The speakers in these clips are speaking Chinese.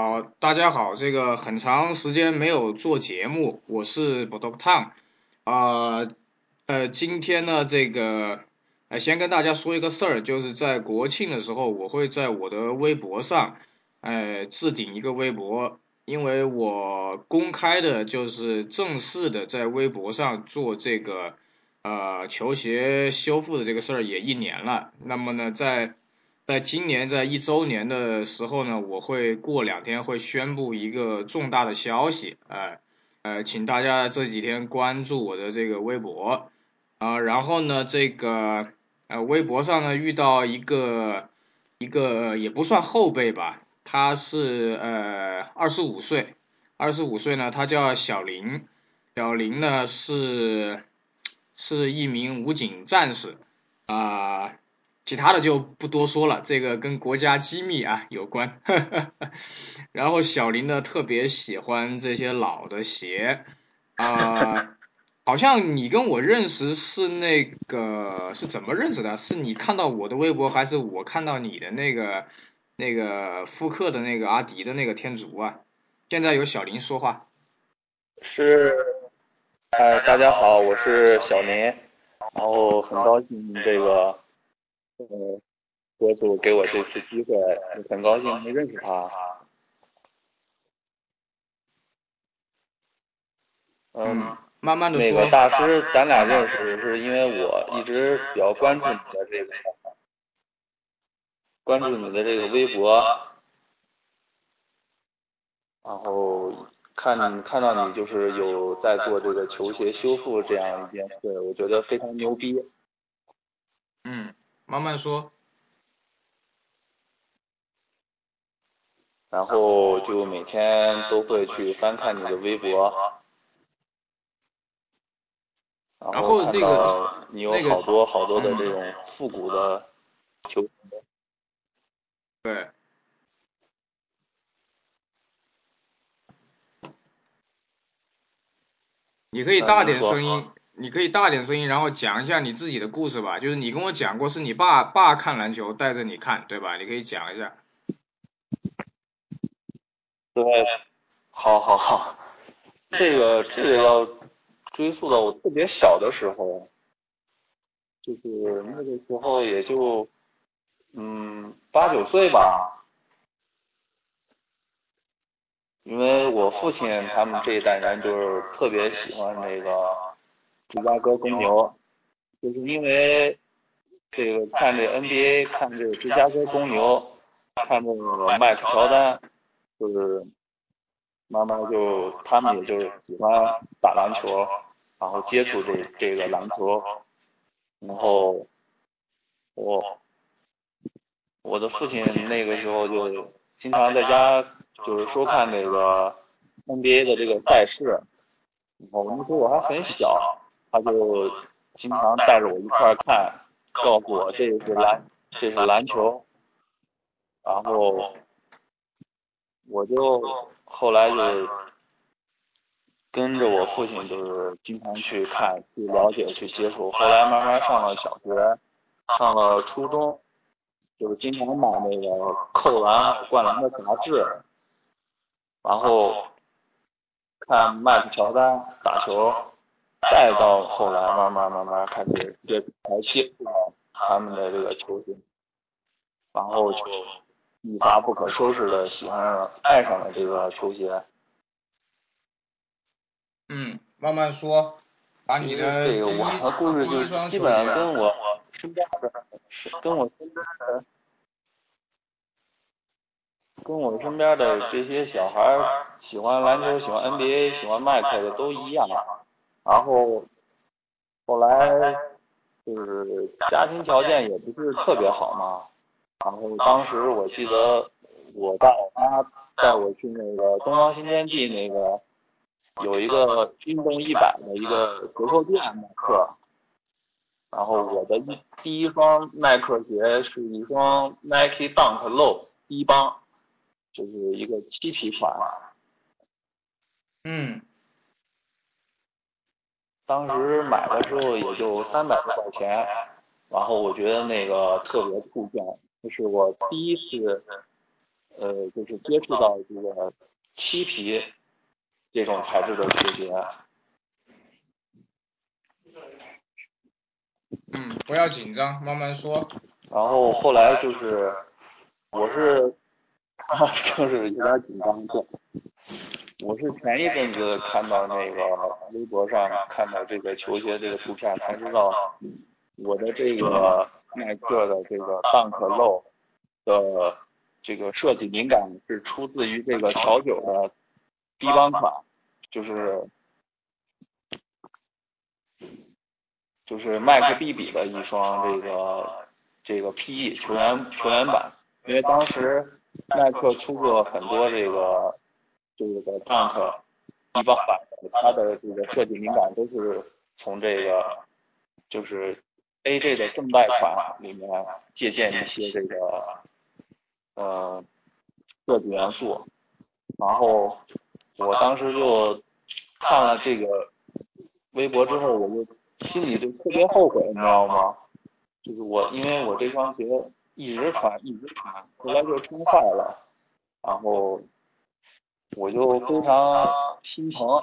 好，大家好，这个很长时间没有做节目，我是 b o d o k Tan，啊，呃，今天呢，这个，呃，先跟大家说一个事儿，就是在国庆的时候，我会在我的微博上，呃，置顶一个微博，因为我公开的，就是正式的在微博上做这个，呃，球鞋修复的这个事儿也一年了，那么呢，在在今年在一周年的时候呢，我会过两天会宣布一个重大的消息，呃呃，请大家这几天关注我的这个微博啊，然后呢，这个呃微博上呢遇到一个一个也不算后辈吧，他是呃二十五岁，二十五岁呢，他叫小林，小林呢是是一名武警战士啊。其他的就不多说了，这个跟国家机密啊有关。然后小林呢特别喜欢这些老的鞋啊，好像你跟我认识是那个是怎么认识的？是你看到我的微博，还是我看到你的那个那个复刻的那个阿迪的那个天竺啊？现在有小林说话。是，哎，大家好，我是小林，然后很高兴这个。呃，博主给我这次机会，很高兴能认识他。嗯，慢慢的那个大师，咱俩认识是因为我一直比较关注你的这个，关注你的这个微博，然后看看到你就是有在做这个球鞋修复这样一件事，我觉得非常牛逼。嗯。慢慢说，然后就每天都会去翻看你的微博，然后看到你有好多好多的这种复古的球。对。你可以大点声音。你可以大点声音，然后讲一下你自己的故事吧。就是你跟我讲过，是你爸爸看篮球带着你看，对吧？你可以讲一下。对，好好好，这个这个要追溯到我特别小的时候，就是那个时候也就嗯八九岁吧，因为我父亲他们这一代人就是特别喜欢那个。芝加哥公牛，就是因为这个看这 NBA，看这个芝加哥公牛，看这个迈克乔丹，就是慢慢就他们也就是喜欢打篮球，然后接触这这个篮球，然后我我的父亲那个时候就经常在家就是收看这个 NBA 的这个赛事，然后那时候我还很小。他就经常带着我一块看，告诉我这是篮，这是篮球，然后我就后来就跟着我父亲，就是经常去看、去了解、去接触。后来慢慢上了小学，上了初中，就是经常买那个扣篮、灌篮的杂志，然后看麦克乔丹打球。再到后来，慢慢慢慢开始接才接触到他们的这个球星，然后就一发不可收拾的喜欢上了，爱上了这个球鞋。嗯，慢慢说，把你的这个我的故事就基本上跟我身边的，跟我身边的，跟我身边的这些小孩喜欢篮球、喜欢 NBA、喜欢迈克的都一样。然后后来就是家庭条件也不是特别好嘛，然后当时我记得我爸我妈带我去那个东方新天地那个有一个运动一百的一个折扣店耐克，然后我的一第一双耐克鞋是一双 Nike Dunk Low 低帮，就是一个漆皮款。嗯。当时买的时候也就三百多块钱，然后我觉得那个特别酷炫，这是我第一次呃，就是接触到这个漆皮这种材质的球鞋。嗯，不要紧张，慢慢说。然后后来就是，我是，就是有点紧张，对。我是前一阵子看到那个微博上看到这个球鞋这个图片，才知道我的这个耐克的这个 Dunk Low 的这个设计灵感是出自于这个乔九的低帮款，就是就是麦克 B 比的一双这个这个 PE 球员球员版，因为当时耐克出过很多这个。这个 Dunk 低帮版，它的这个设计灵感都是从这个就是 AJ 的正代款里面借鉴一些这个呃设计元素。然后我当时就看了这个微博之后，我就心里就特别后悔，你知道吗？就是我因为我这双鞋一直穿一直穿，后来就穿坏了，然后。我就非常心疼，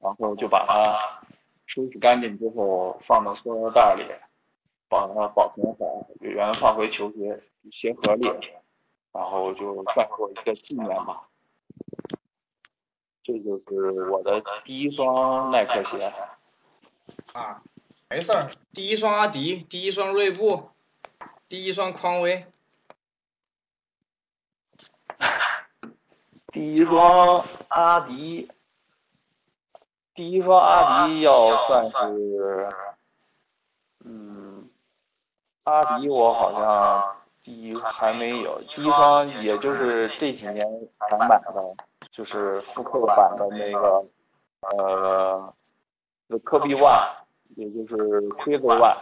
然后就把它收拾干净之后放到塑料袋里，把它保存好，原放回球鞋鞋盒里，然后就算作一个纪念吧。这就是我的第一双耐克鞋。啊，没事儿，第一双阿迪，第一双锐步，第一双匡威。第一双阿迪，第一双阿迪要算是，嗯，阿迪我好像第一还没有，第一双也就是这几年才买的，就是复刻版的那个，呃科比 One，也就是 Crazy One。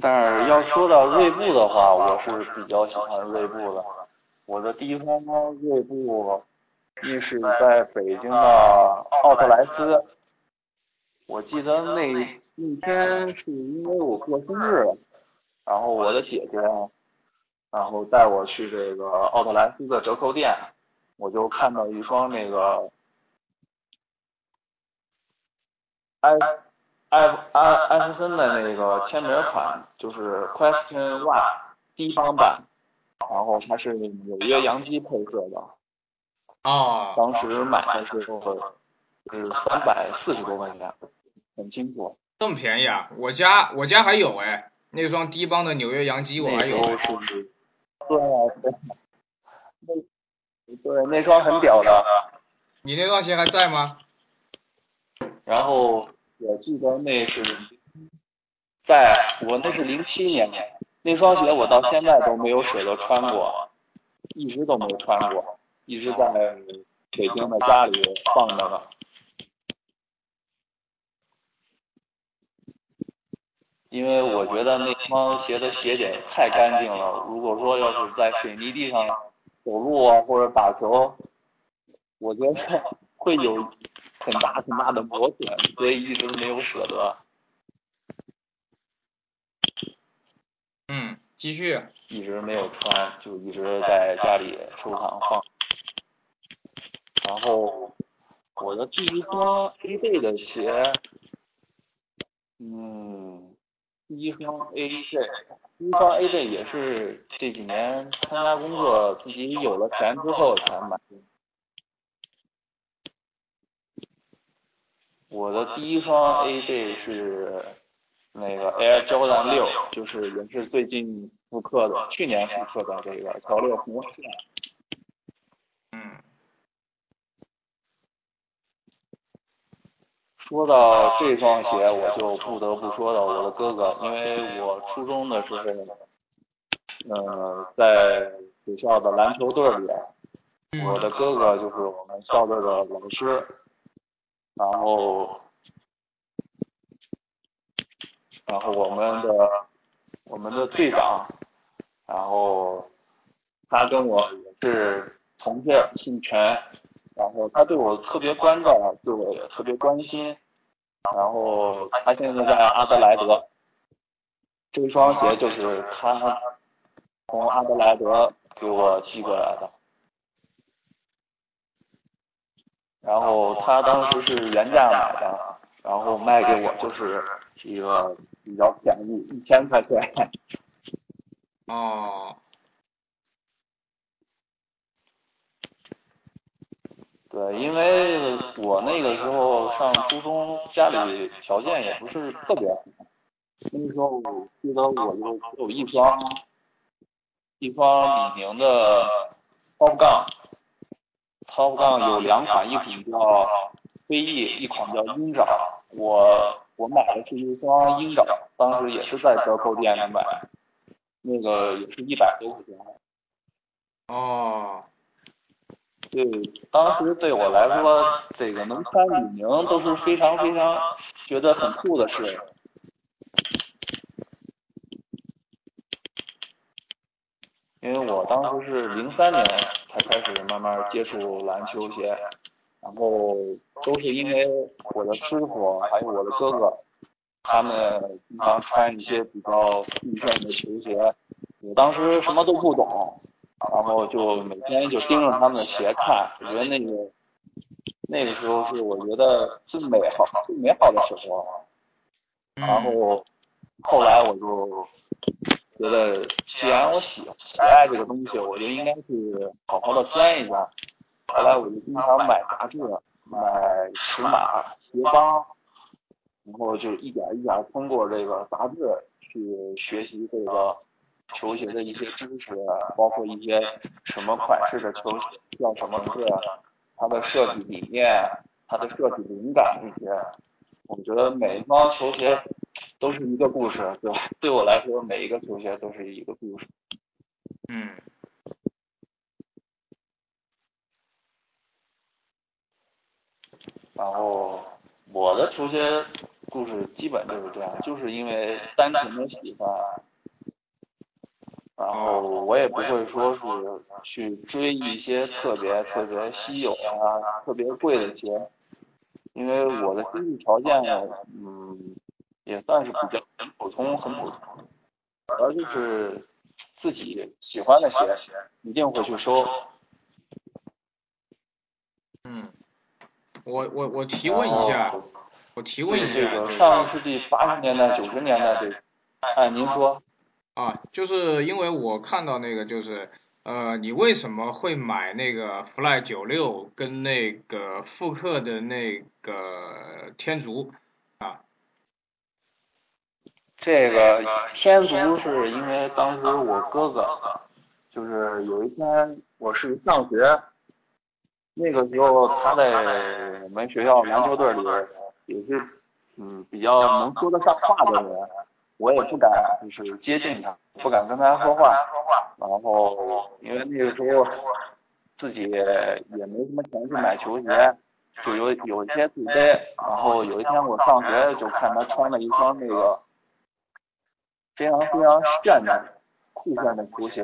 但是要说到锐步的话，我是比较喜欢锐步的。我的第一双锐步，那是在北京的奥特莱斯。我记得那那天是因为我过生日，然后我的姐姐，然后带我去这个奥特莱斯的折扣店，我就看到一双那个，哎。艾艾艾弗森的那个签名款就是 Question One 低帮版，然后它是纽约洋基配色的。哦。当时买的时候是三百四十多块钱，很清楚。这么便宜啊？我家我家还有哎，那双低帮的纽约洋基我还有。是不是？对对。那对那双很屌的。你那双鞋还在吗？然后。我记得那是在我那是零七年，那双鞋我到现在都没有舍得穿过，一直都没穿过，一直在北京的家里放着呢。因为我觉得那双鞋的鞋底太干净了，如果说要是在水泥地上走路啊或者打球，我觉得会有。很大很大的磨损，所以一直没有舍得。嗯，继续。一直没有穿，就一直在家里收藏放。然后我的第一双 A J 的鞋，嗯，第一双 A J，第一双 A J 也是这几年参加工作，自己有了钱之后才买。我的第一双 AJ 是那个 Air Jordan 六，就是也是最近复刻的，去年复刻的这个条六红线。嗯。说到这双鞋，我就不得不说到我的哥哥，因为我初中的时候，呃，在学校的篮球队里，我的哥哥就是我们校队的老师。然后，然后我们的我们的队长，然后他跟我也是同届，姓陈，然后他对我特别关照，对我也特别关心。然后他现在在阿德莱德，这双鞋就是他从阿德莱德给我寄过来的，然后他当时是原价买的，然后卖给我就是一个比较便宜，一千块钱。哦。对，因为我那个时候上初中，家里条件也不是特别好。那时候我记得我就有一双，一双李宁的 Top 杠，Top 杠有两款，一款叫飞翼，一款叫鹰爪。我我买的是一双鹰爪，当时也是在折扣店里买，那个也是一百多块钱。哦。对，当时对我来说，这个能穿李宁都是非常非常觉得很酷的事。因为我当时是零三年才开始慢慢接触篮球鞋，然后都是因为我的师傅还有我的哥哥，他们经常穿一些比较酷炫的球鞋，我当时什么都不懂。然后就每天就盯着他们的鞋看，我觉得那个那个时候是我觉得最美好最美好的时候。然后后来我就觉得，既然我喜喜爱这个东西，我就应该去好好的钻一下。后来我就经常买杂志，买尺码、鞋帮，然后就一点一点通过这个杂志去学习这个。球鞋的一些知识，包括一些什么款式的球鞋叫什么字，它的设计理念，它的设计灵感这些，我觉得每一双球鞋都是一个故事，对吧？对我来说，每一个球鞋都是一个故事。嗯。然后我的球鞋故事基本就是这样，就是因为单纯的喜欢。然后我也不会说是去追一些特别特别稀有啊、特别贵的鞋，因为我的经济条件嗯也算是比较很普通很普通，而就是自己喜欢的鞋一定会去收。嗯，我我我提问一下，我提问一下，这个上世纪八十年代、九十年代这，哎，您说。啊，就是因为我看到那个，就是呃，你为什么会买那个 Fly 九六跟那个复刻的那个天竺啊？这个天竺是因为当时我哥哥，就是有一天我是上学，那个时候他在我们学校篮球队里也是嗯比较能说得上话的人。我也不敢，就是接近他，不敢跟他说话。然后，因为那个时候自己也没什么钱去买球鞋，就有有一些自卑。然后有一天我上学，就看他穿了一双那个非常非常炫的酷炫的球鞋。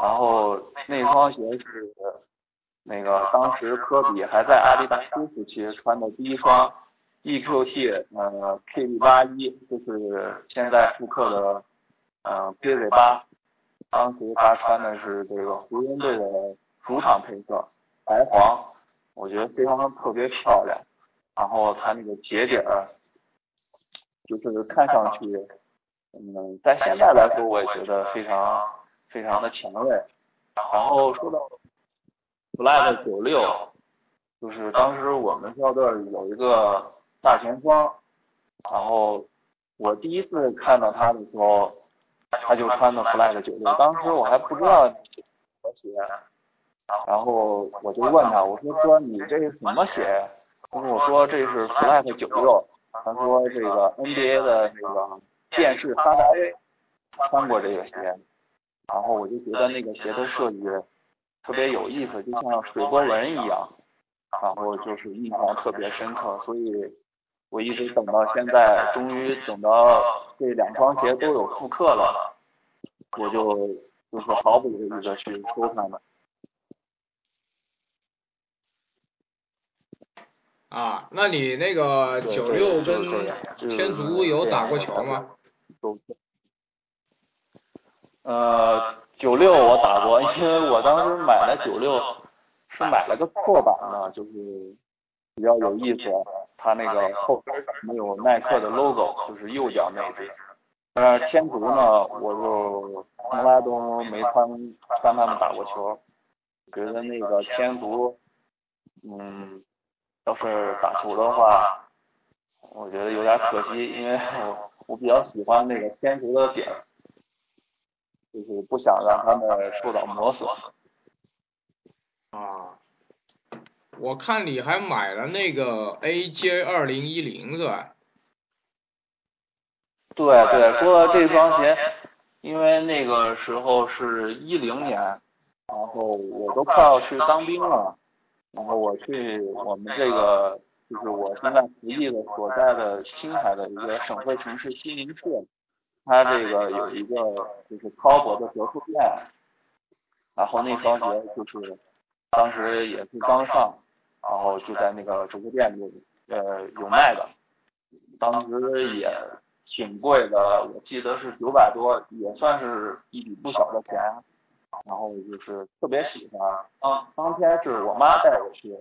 然后那双鞋是那个当时科比还在阿迪达斯时期穿的第一双。E.Q.T. 呃，K.B. 八一就是现在复刻的呃 P.Z. 八，当时他穿的是这个湖人队的主场配色，白黄，我觉得非常特别漂亮。然后他那个鞋底儿，就是看上去，嗯，在现在来说，我也觉得非常非常的前卫。然后说到 Fly 九六，就是当时我们校队有一个。大前锋，然后我第一次看到他的时候，他就穿的 Fly 九六，当时我还不知道鞋，然后我就问他，我说哥你这是什么鞋？他跟我说这是 Fly 九六，他说这个 NBA 的那个电视发达威穿过这个鞋，然后我就觉得那个鞋的设计特别有意思，就像水波纹一样，然后就是印象特别深刻，所以。我一直等到现在，终于等到这两双鞋都有复刻了，我就就是毫不犹豫的去收它们。啊，那你那个九六跟天竺有打过球吗？呃，九六我打过，因为我当时买了九六，是买了个错版的，就是比较有意思。它那个后边没有耐克的 logo，就是右脚那只。呃，天足呢，我就从来都没穿穿他们打过球，觉得那个天足，嗯，要是打球的话，我觉得有点可惜，因为我我比较喜欢那个天足的底儿。就是不想让他们受到磨损。啊，我看你还买了那个 AJ 二零一零是吧？对对，说到这双鞋，因为那个时候是一零年，然后我都快要去当兵了，然后我去我们这个就是我现在服役的所在的青海的一个省会城市西宁市。它这个有一个就是超薄的折扣店，然后那双鞋就是当时也是刚上，然后就在那个折扣店里呃有卖的，当时也挺贵的，我记得是九百多，也算是一笔不小的钱，然后就是特别喜欢，当当天是我妈带我去，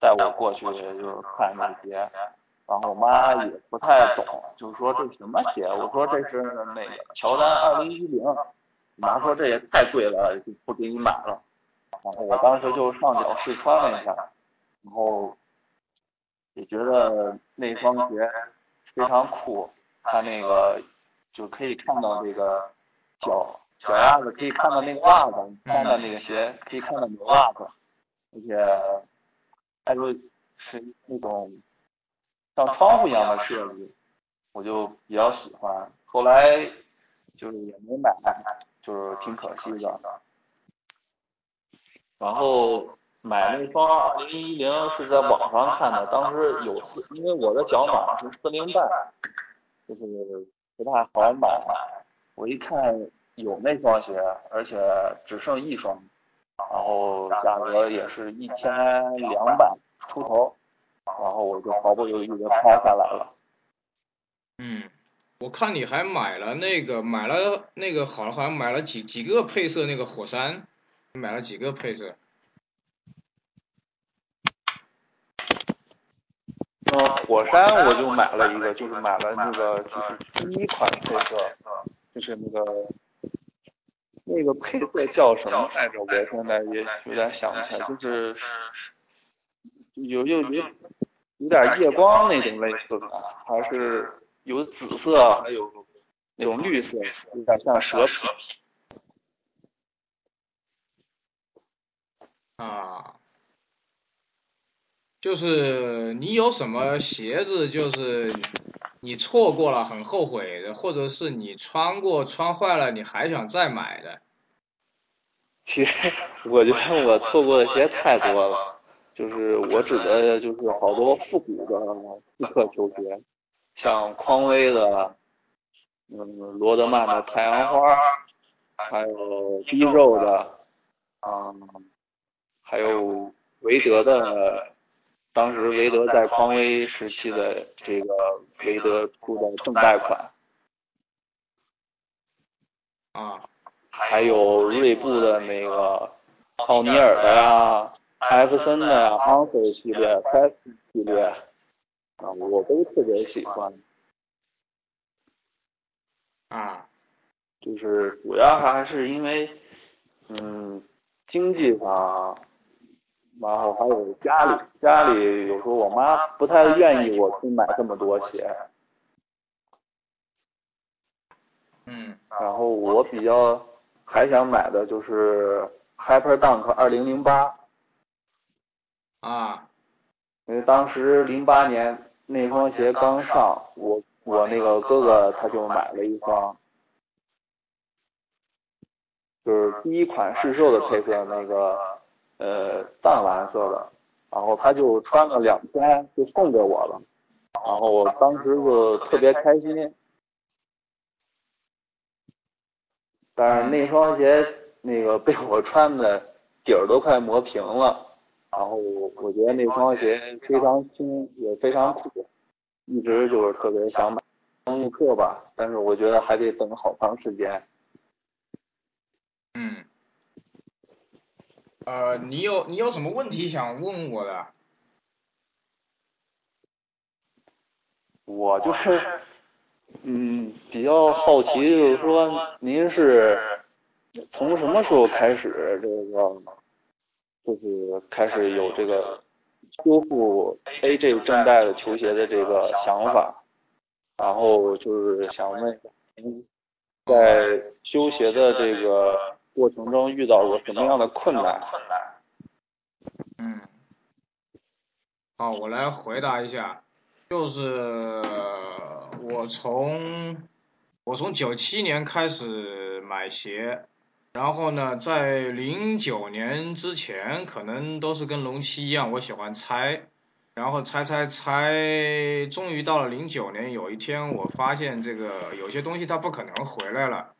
带我过去就是看那鞋。然后我妈也不太懂，就是说这什么鞋？我说这是那个乔丹二零一零，妈说这也太贵了，就不给你买了。然后我当时就上脚试穿了一下，然后也觉得那双鞋非常酷，它那个就可以看到这个脚脚丫子，可以看到那个袜子，穿的那个鞋可以看到牛袜子，而且还有是那种。像窗户一样的设计，我就比较喜欢。后来就是也没买，就是挺可惜的。然后买那双二零一零是在网上看的，当时有四，因为我的脚码是四零半，就是不太好买。我一看有那双鞋，而且只剩一双，然后价格也是一千两百出头。然后我就毫不犹豫的拍下来了。嗯，我看你还买了那个，买了那个，好好像买了几几个配色那个火山，买了几个配色？嗯，火山我就买了一个，就是买了那个就是第一款配色，就是那个那个配色叫什么来着？我现在也有点想不起来，就是有有有。有点夜光那种类似的，还是有紫色，还有那种绿色，有点像蛇皮。啊，就是你有什么鞋子，就是你错过了很后悔的，或者是你穿过穿坏了你还想再买的？其实我觉得我错过的鞋太多了。就是我指的，就是好多复古的复刻球鞋，像匡威的，嗯，罗德曼的太阳花，还有 B 肉的，嗯，还有韦德的，当时韦德在匡威时期的这个韦德出的正代款，啊，还有锐步的那个奥尼尔的呀。艾弗森的呀，昂飞系列、开斯系列啊，我都特别喜欢。啊，就是主要还是因为，嗯，经济上，然后还有家里，家里有时候我妈不太愿意我去买这么多鞋。嗯。然后我比较还想买的就是 Hyper Dunk 二零零八。啊，因为当时零八年那双鞋刚上，我我那个哥哥他就买了一双，就是第一款试售的配色，那个呃淡蓝色的，然后他就穿了两天就送给我了，然后我当时就特别开心，但是那双鞋那个被我穿的底儿都快磨平了。然后我我觉得那双鞋非常轻也非常酷，一直就是特别想买登陆客吧，但是我觉得还得等好长时间。嗯，呃，你有你有什么问题想问我的？我就是，嗯，比较好奇，就是说您是从什么时候开始这个就是开始有这个修复 AJ 正代的球鞋的这个想法？然后就是想问一下，您在修鞋的这个过程中遇到过什么样的困难？嗯，好，我来回答一下。就是我从我从九七年开始买鞋，然后呢，在零九年之前，可能都是跟龙七一样，我喜欢猜，然后猜猜猜，终于到了零九年，有一天我发现这个有些东西它不可能回来了，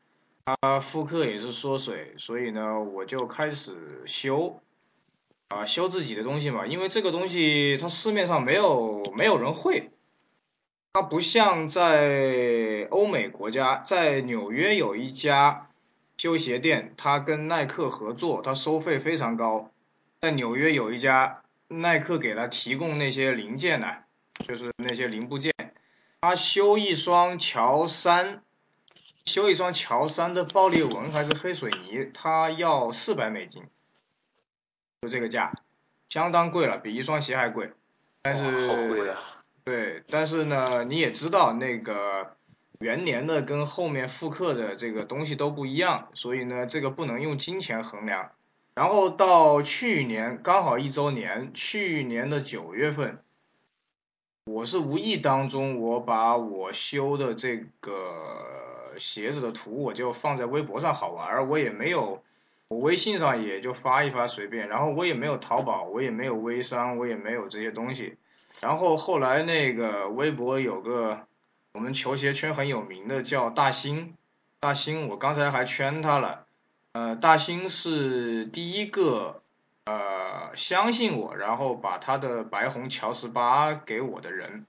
它复刻也是缩水，所以呢，我就开始修。啊，修自己的东西嘛，因为这个东西它市面上没有没有人会，它不像在欧美国家，在纽约有一家修鞋店，它跟耐克合作，它收费非常高，在纽约有一家耐克给他提供那些零件呢，就是那些零部件，他修一双乔三，修一双乔三的爆裂纹还是黑水泥，他要四百美金。就这个价，相当贵了，比一双鞋还贵。但是，对，但是呢，你也知道那个元年的跟后面复刻的这个东西都不一样，所以呢，这个不能用金钱衡量。然后到去年刚好一周年，去年的九月份，我是无意当中我把我修的这个鞋子的图我就放在微博上好玩，我也没有。我微信上也就发一发随便，然后我也没有淘宝，我也没有微商，我也没有这些东西。然后后来那个微博有个我们球鞋圈很有名的叫大兴，大兴我刚才还圈他了，呃，大兴是第一个呃相信我，然后把他的白红乔十八给我的人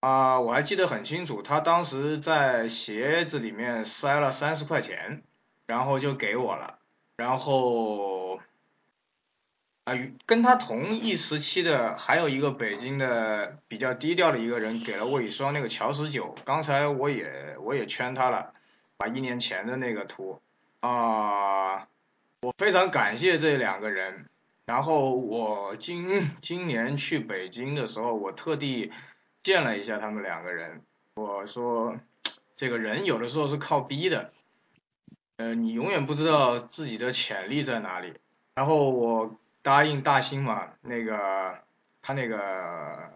啊，我还记得很清楚，他当时在鞋子里面塞了三十块钱，然后就给我了。然后啊，跟他同一时期的还有一个北京的比较低调的一个人，给了我一双那个乔十九。刚才我也我也圈他了，把一年前的那个图啊，我非常感谢这两个人。然后我今今年去北京的时候，我特地见了一下他们两个人。我说，这个人有的时候是靠逼的。呃，你永远不知道自己的潜力在哪里。然后我答应大兴嘛，那个他那个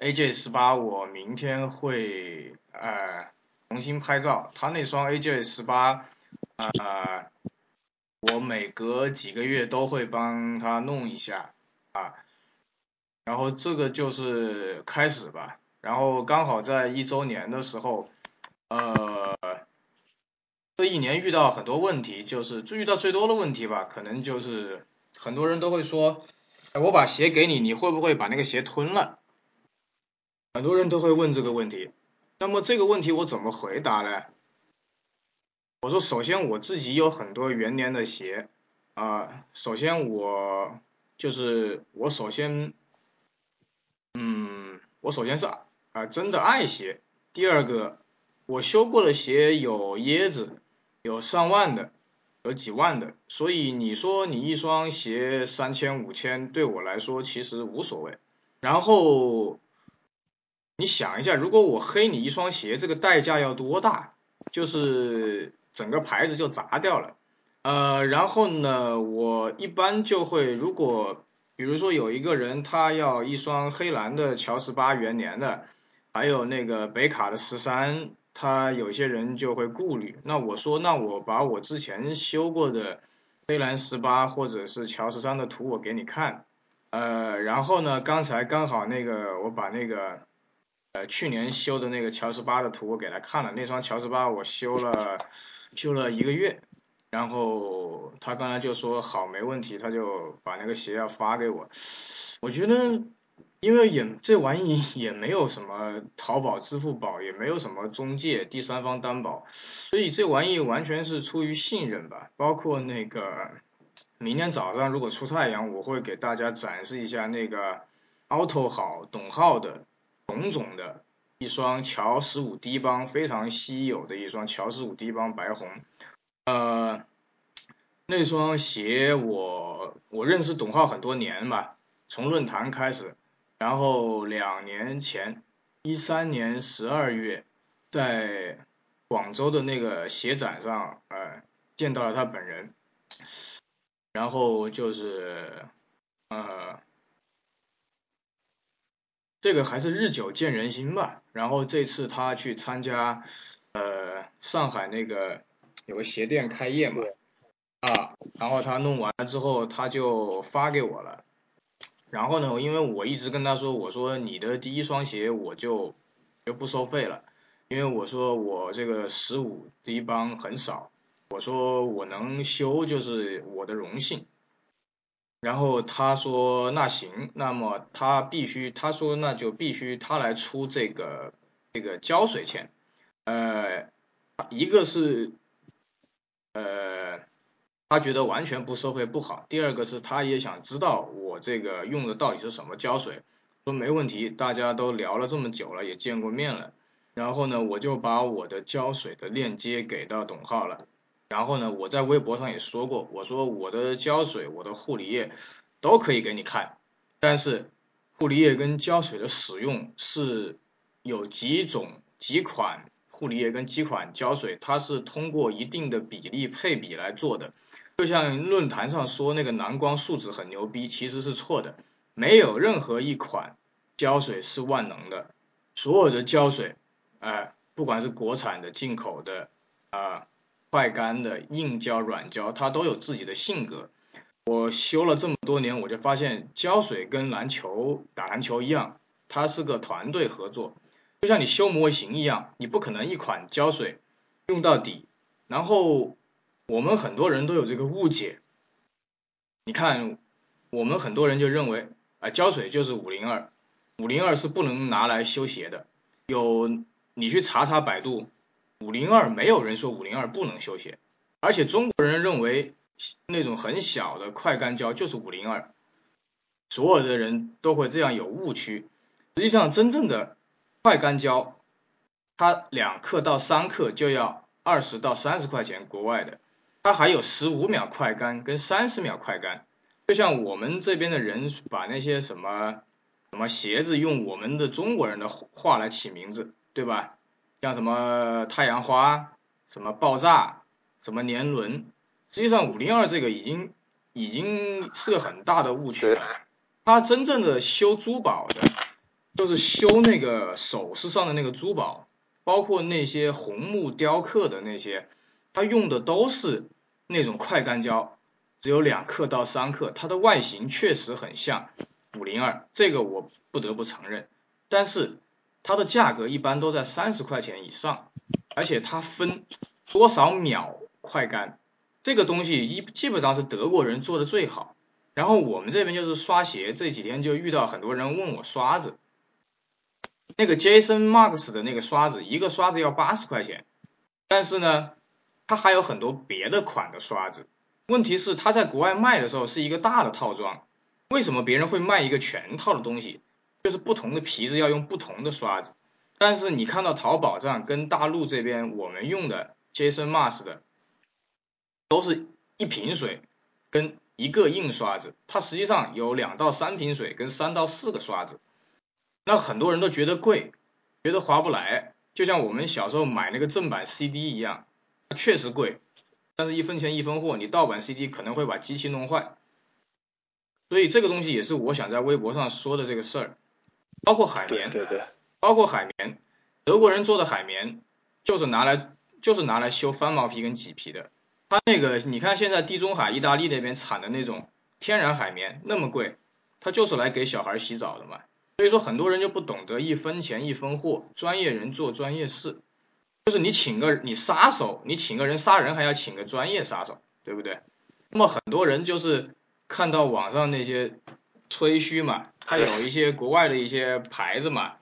AJ 十八，我明天会呃重新拍照。他那双 AJ 十八，啊，我每隔几个月都会帮他弄一下啊。然后这个就是开始吧。然后刚好在一周年的时候，呃。这一年遇到很多问题，就是遇到最多的问题吧，可能就是很多人都会说，我把鞋给你，你会不会把那个鞋吞了？很多人都会问这个问题。那么这个问题我怎么回答呢？我说，首先我自己有很多元年的鞋啊，首先我就是我首先，嗯，我首先是啊真的爱鞋。第二个，我修过的鞋有椰子。有上万的，有几万的，所以你说你一双鞋三千五千，对我来说其实无所谓。然后你想一下，如果我黑你一双鞋，这个代价要多大？就是整个牌子就砸掉了。呃，然后呢，我一般就会，如果比如说有一个人他要一双黑蓝的乔十八元年的，还有那个北卡的十三。他有些人就会顾虑，那我说，那我把我之前修过的飞蓝十八或者是乔十三的图我给你看，呃，然后呢，刚才刚好那个我把那个呃去年修的那个乔十八的图我给他看了，那双乔十八我修了修了一个月，然后他刚才就说好没问题，他就把那个鞋要发给我，我觉得。因为也这玩意也没有什么淘宝、支付宝，也没有什么中介、第三方担保，所以这玩意完全是出于信任吧。包括那个明天早上如果出太阳，我会给大家展示一下那个 Auto 好董浩的董总的一双乔十五低帮，非常稀有的一双乔十五低帮白红。呃，那双鞋我我认识董浩很多年吧，从论坛开始，然后两年前一三年十二月在广州的那个鞋展上，呃，见到了他本人，然后就是呃，这个还是日久见人心吧，然后这次他去参加呃上海那个。有个鞋店开业嘛，啊，然后他弄完了之后，他就发给我了。然后呢，因为我一直跟他说，我说你的第一双鞋我就就不收费了，因为我说我这个十五低帮很少，我说我能修就是我的荣幸。然后他说那行，那么他必须，他说那就必须他来出这个这个胶水钱，呃，一个是。呃，他觉得完全不收费不好。第二个是他也想知道我这个用的到底是什么胶水。说没问题，大家都聊了这么久了，也见过面了。然后呢，我就把我的胶水的链接给到董浩了。然后呢，我在微博上也说过，我说我的胶水、我的护理液都可以给你看。但是护理液跟胶水的使用是有几种几款。护理液跟几款胶水，它是通过一定的比例配比来做的。就像论坛上说那个蓝光树脂很牛逼，其实是错的。没有任何一款胶水是万能的，所有的胶水，哎，不管是国产的、进口的，啊，快干的、硬胶、软胶，它都有自己的性格。我修了这么多年，我就发现胶水跟篮球打篮球一样，它是个团队合作。就像你修模型一样，你不可能一款胶水用到底。然后我们很多人都有这个误解，你看我们很多人就认为啊胶水就是五零二，五零二是不能拿来修鞋的。有你去查查百度，五零二没有人说五零二不能修鞋，而且中国人认为那种很小的快干胶就是五零二，所有的人都会这样有误区。实际上真正的。快干胶，它两克到三克就要二十到三十块钱，国外的，它还有十五秒快干跟三十秒快干，就像我们这边的人把那些什么什么鞋子用我们的中国人的话来起名字，对吧？像什么太阳花，什么爆炸，什么年轮，实际上五零二这个已经已经是个很大的误区了，它真正的修珠宝的。就是修那个首饰上的那个珠宝，包括那些红木雕刻的那些，它用的都是那种快干胶，只有两克到三克，它的外形确实很像五零二，这个我不得不承认。但是它的价格一般都在三十块钱以上，而且它分多少秒快干，这个东西一基本上是德国人做的最好。然后我们这边就是刷鞋，这几天就遇到很多人问我刷子。那个 Jason Marks 的那个刷子，一个刷子要八十块钱，但是呢，它还有很多别的款的刷子。问题是它在国外卖的时候是一个大的套装，为什么别人会卖一个全套的东西？就是不同的皮子要用不同的刷子。但是你看到淘宝上跟大陆这边我们用的 Jason Mas 的，都是一瓶水跟一个硬刷子，它实际上有两到三瓶水跟三到四个刷子。那很多人都觉得贵，觉得划不来，就像我们小时候买那个正版 CD 一样，确实贵，但是一分钱一分货，你盗版 CD 可能会把机器弄坏，所以这个东西也是我想在微博上说的这个事儿，包括海绵，对对，包括海绵，德国人做的海绵就是拿来就是拿来修翻毛皮跟麂皮的，他那个你看现在地中海意大利那边产的那种天然海绵那么贵，他就是来给小孩洗澡的嘛。所以说很多人就不懂得一分钱一分货，专业人做专业事，就是你请个你杀手，你请个人杀人还要请个专业杀手，对不对？那么很多人就是看到网上那些吹嘘嘛，他有一些国外的一些牌子嘛，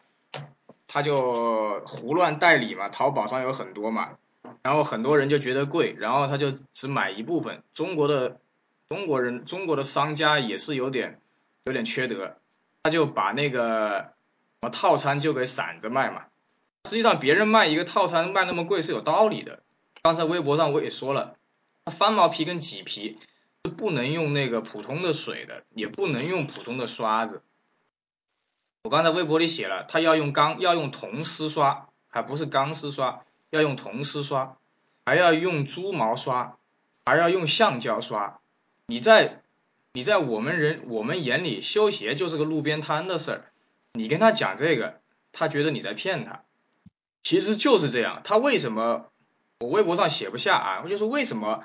他就胡乱代理嘛，淘宝上有很多嘛，然后很多人就觉得贵，然后他就只买一部分，中国的中国人中国的商家也是有点有点缺德，他就把那个什么套餐就给散着卖嘛。实际上别人卖一个套餐卖那么贵是有道理的。刚才微博上我也说了，翻毛皮跟麂皮是不能用那个普通的水的，也不能用普通的刷子。我刚才微博里写了，他要用钢，要用铜丝刷，还不是钢丝刷，要用铜丝刷，还要用猪毛刷，还要用橡胶刷。你在你在我们人我们眼里，修鞋就是个路边摊的事儿。你跟他讲这个，他觉得你在骗他。其实就是这样。他为什么我微博上写不下啊？就是为什么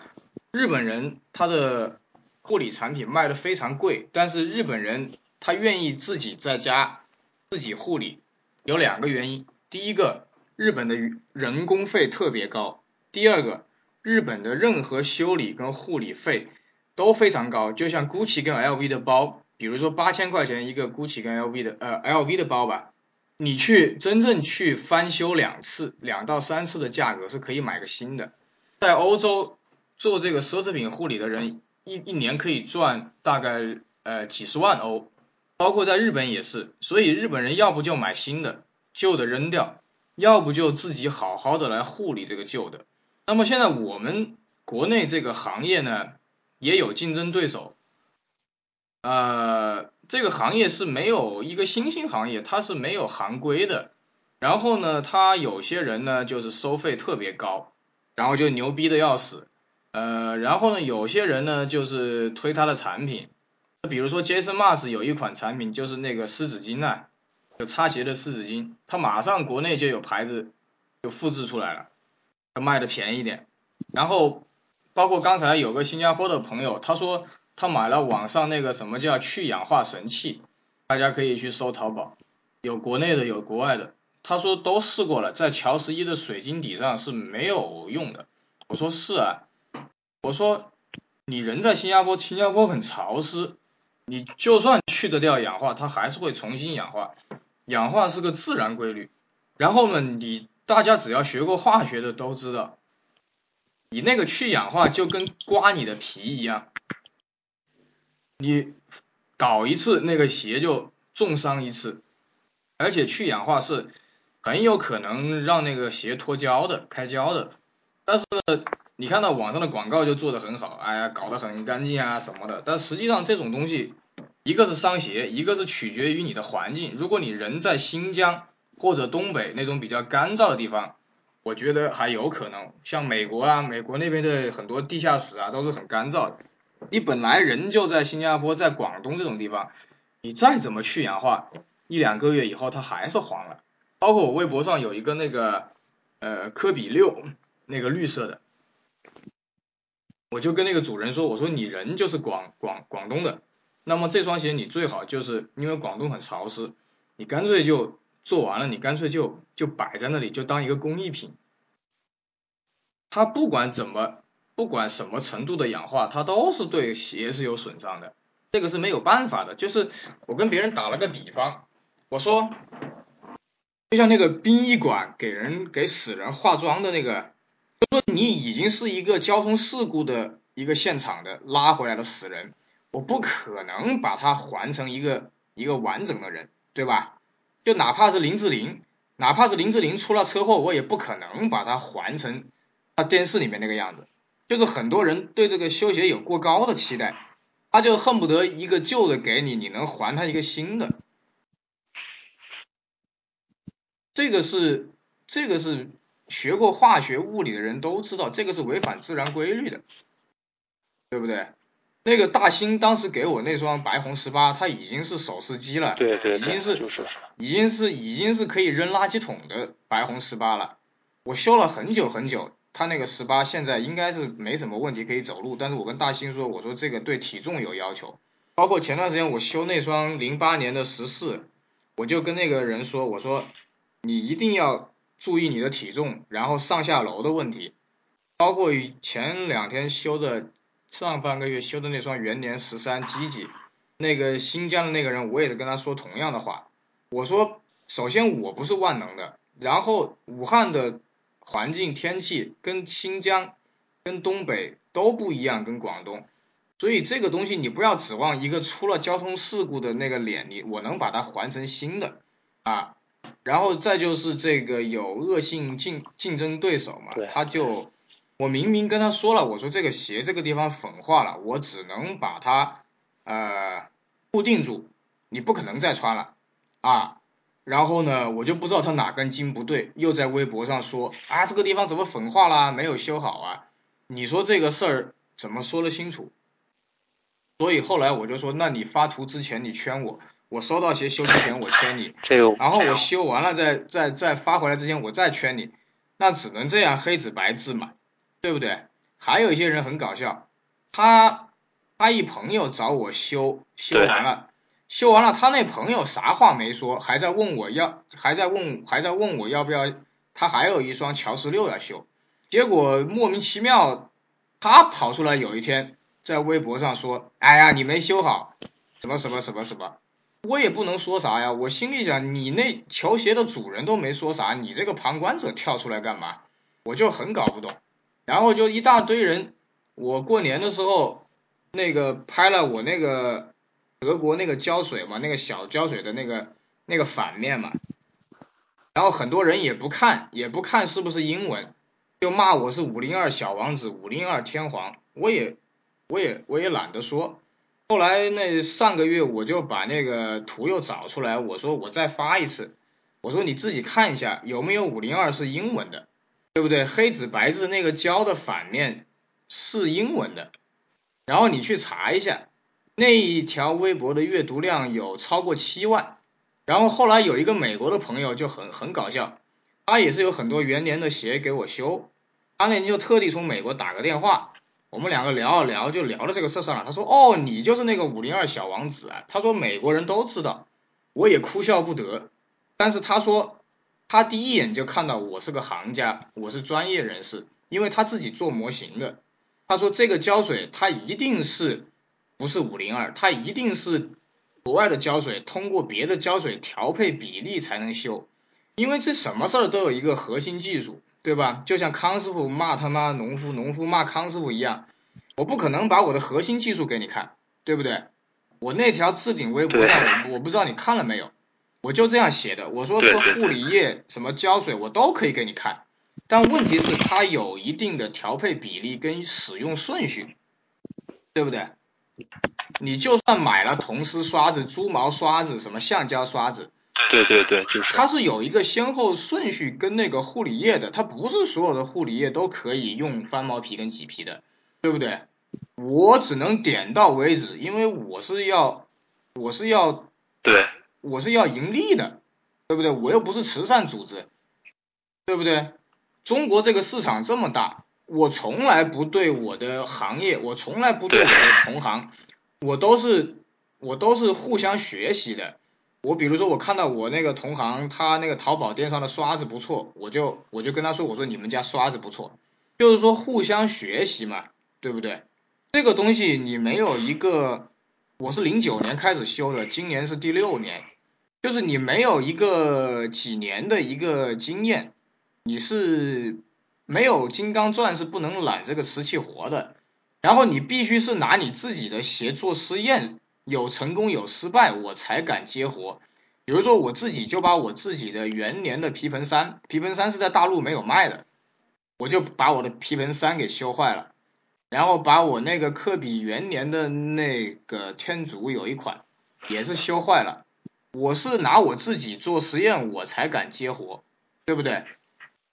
日本人他的护理产品卖的非常贵，但是日本人他愿意自己在家。自己护理有两个原因，第一个，日本的人工费特别高；第二个，日本的任何修理跟护理费都非常高。就像 GUCCI 跟 LV 的包，比如说八千块钱一个 GUCCI 跟 LV 的呃 LV 的包吧，你去真正去翻修两次，两到三次的价格是可以买个新的。在欧洲做这个奢侈品护理的人，一一年可以赚大概呃几十万欧。包括在日本也是，所以日本人要不就买新的，旧的扔掉，要不就自己好好的来护理这个旧的。那么现在我们国内这个行业呢，也有竞争对手，呃，这个行业是没有一个新兴行业，它是没有行规的。然后呢，他有些人呢就是收费特别高，然后就牛逼的要死，呃，然后呢，有些人呢就是推他的产品。比如说，Jason Mars 有一款产品，就是那个湿纸巾呐，就擦鞋的湿纸巾，它马上国内就有牌子就复制出来了，卖的便宜点。然后，包括刚才有个新加坡的朋友，他说他买了网上那个什么叫去氧化神器，大家可以去搜淘宝，有国内的有国外的，他说都试过了，在乔十一的水晶底上是没有用的。我说是啊，我说你人在新加坡，新加坡很潮湿。你就算去得掉氧化，它还是会重新氧化，氧化是个自然规律。然后呢，你大家只要学过化学的都知道，你那个去氧化就跟刮你的皮一样，你搞一次那个鞋就重伤一次，而且去氧化是很有可能让那个鞋脱胶的、开胶的。但是你看到网上的广告就做的很好，哎呀，搞得很干净啊什么的。但实际上这种东西，一个是伤鞋，一个是取决于你的环境。如果你人在新疆或者东北那种比较干燥的地方，我觉得还有可能。像美国啊，美国那边的很多地下室啊都是很干燥的。你本来人就在新加坡、在广东这种地方，你再怎么去氧化，一两个月以后它还是黄了。包括我微博上有一个那个呃科比六。那个绿色的，我就跟那个主人说，我说你人就是广广广东的，那么这双鞋你最好就是因为广东很潮湿，你干脆就做完了，你干脆就就摆在那里，就当一个工艺品。它不管怎么，不管什么程度的氧化，它都是对鞋是有损伤的，这个是没有办法的。就是我跟别人打了个比方，我说，就像那个殡仪馆给人给死人化妆的那个。就说你已经是一个交通事故的一个现场的拉回来的死人，我不可能把他还成一个一个完整的人，对吧？就哪怕是林志玲，哪怕是林志玲出了车祸，我也不可能把他还成他电视里面那个样子。就是很多人对这个修鞋有过高的期待，他就恨不得一个旧的给你，你能还他一个新的。这个是这个是。学过化学、物理的人都知道，这个是违反自然规律的，对不对？那个大兴当时给我那双白红十八，它已经是手撕机了，对对，已经是已经是已经是可以扔垃圾桶的白红十八了。我修了很久很久，他那个十八现在应该是没什么问题，可以走路。但是我跟大兴说，我说这个对体重有要求。包括前段时间我修那双零八年的十四，我就跟那个人说，我说你一定要。注意你的体重，然后上下楼的问题，包括前两天修的上半个月修的那双元年十三 G G，那个新疆的那个人，我也是跟他说同样的话。我说，首先我不是万能的，然后武汉的环境天气跟新疆、跟东北都不一样，跟广东，所以这个东西你不要指望一个出了交通事故的那个脸，你我能把它还成新的啊。然后再就是这个有恶性竞竞争对手嘛，他就我明明跟他说了，我说这个鞋这个地方粉化了，我只能把它呃固定住，你不可能再穿了啊。然后呢，我就不知道他哪根筋不对，又在微博上说啊这个地方怎么粉化啦，没有修好啊。你说这个事儿怎么说得清楚？所以后来我就说，那你发图之前你圈我，我收到鞋修之前我圈你，然后我修完了再再再发回来之前我再圈你，那只能这样黑纸白字嘛，对不对？还有一些人很搞笑，他他一朋友找我修修完了。修完了，他那朋友啥话没说，还在问我要，还在问，还在问我要不要，他还有一双乔十六要修，结果莫名其妙，他跑出来有一天在微博上说，哎呀，你没修好，什么什么什么什么，我也不能说啥呀，我心里想，你那球鞋的主人都没说啥，你这个旁观者跳出来干嘛？我就很搞不懂，然后就一大堆人，我过年的时候那个拍了我那个。德国那个胶水嘛，那个小胶水的那个那个反面嘛，然后很多人也不看，也不看是不是英文，就骂我是五零二小王子，五零二天皇，我也我也我也懒得说。后来那上个月我就把那个图又找出来，我说我再发一次，我说你自己看一下有没有五零二是英文的，对不对？黑纸白字那个胶的反面是英文的，然后你去查一下。那一条微博的阅读量有超过七万，然后后来有一个美国的朋友就很很搞笑，他也是有很多元年的鞋给我修，他那天就特地从美国打个电话，我们两个聊了聊，就聊到这个事上了。他说：“哦，你就是那个五零二小王子啊。”他说美国人都知道，我也哭笑不得。但是他说他第一眼就看到我是个行家，我是专业人士，因为他自己做模型的。他说这个胶水他一定是。不是五零二，它一定是国外的胶水，通过别的胶水调配比例才能修。因为这什么事儿都有一个核心技术，对吧？就像康师傅骂他妈农夫，农夫骂康师傅一样，我不可能把我的核心技术给你看，对不对？我那条置顶微博上，我我不知道你看了没有，我就这样写的，我说说护理液什么胶水我都可以给你看，但问题是它有一定的调配比例跟使用顺序，对不对？你就算买了铜丝刷子、猪毛刷子、什么橡胶刷子，对对对，它是有一个先后顺序跟那个护理液的，它不是所有的护理液都可以用翻毛皮跟麂皮的，对不对？我只能点到为止，因为我是要，我是要，对，我是要盈利的，对不对？我又不是慈善组织，对不对？中国这个市场这么大。我从来不对我的行业，我从来不对我的同行，我都是我都是互相学习的。我比如说，我看到我那个同行，他那个淘宝电商的刷子不错，我就我就跟他说，我说你们家刷子不错，就是说互相学习嘛，对不对？这个东西你没有一个，我是零九年开始修的，今年是第六年，就是你没有一个几年的一个经验，你是。没有金刚钻是不能揽这个瓷器活的，然后你必须是拿你自己的鞋做试验，有成功有失败，我才敢接活。比如说我自己就把我自己的元年的皮盆三，皮盆三是在大陆没有卖的，我就把我的皮盆三给修坏了，然后把我那个科比元年的那个天竺有一款也是修坏了，我是拿我自己做实验，我才敢接活，对不对？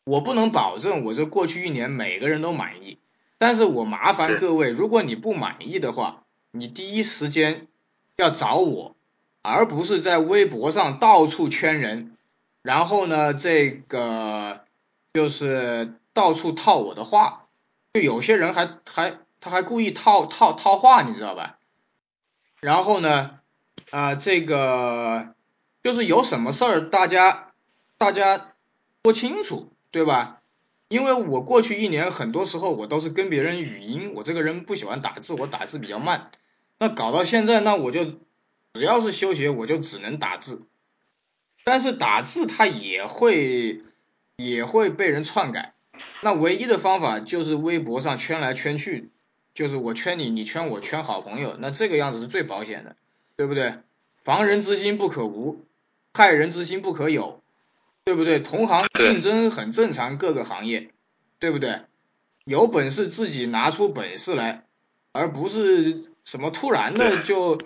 我不能保证我这过去一年每个人都满意，但是我麻烦各位，如果你不满意的话，你第一时间要找我，而不是在微博上到处圈人，然后呢，这个就是到处套我的话，就有些人还还他还故意套套套话，你知道吧？然后呢，啊，这个就是有什么事儿，大家大家说清楚。对吧？因为我过去一年很多时候我都是跟别人语音，我这个人不喜欢打字，我打字比较慢。那搞到现在，那我就只要是修鞋，我就只能打字。但是打字它也会也会被人篡改。那唯一的方法就是微博上圈来圈去，就是我圈你，你圈我，圈好朋友，那这个样子是最保险的，对不对？防人之心不可无，害人之心不可有，对不对？同行竞争很正常，各个行业，对不对？有本事自己拿出本事来，而不是什么突然的就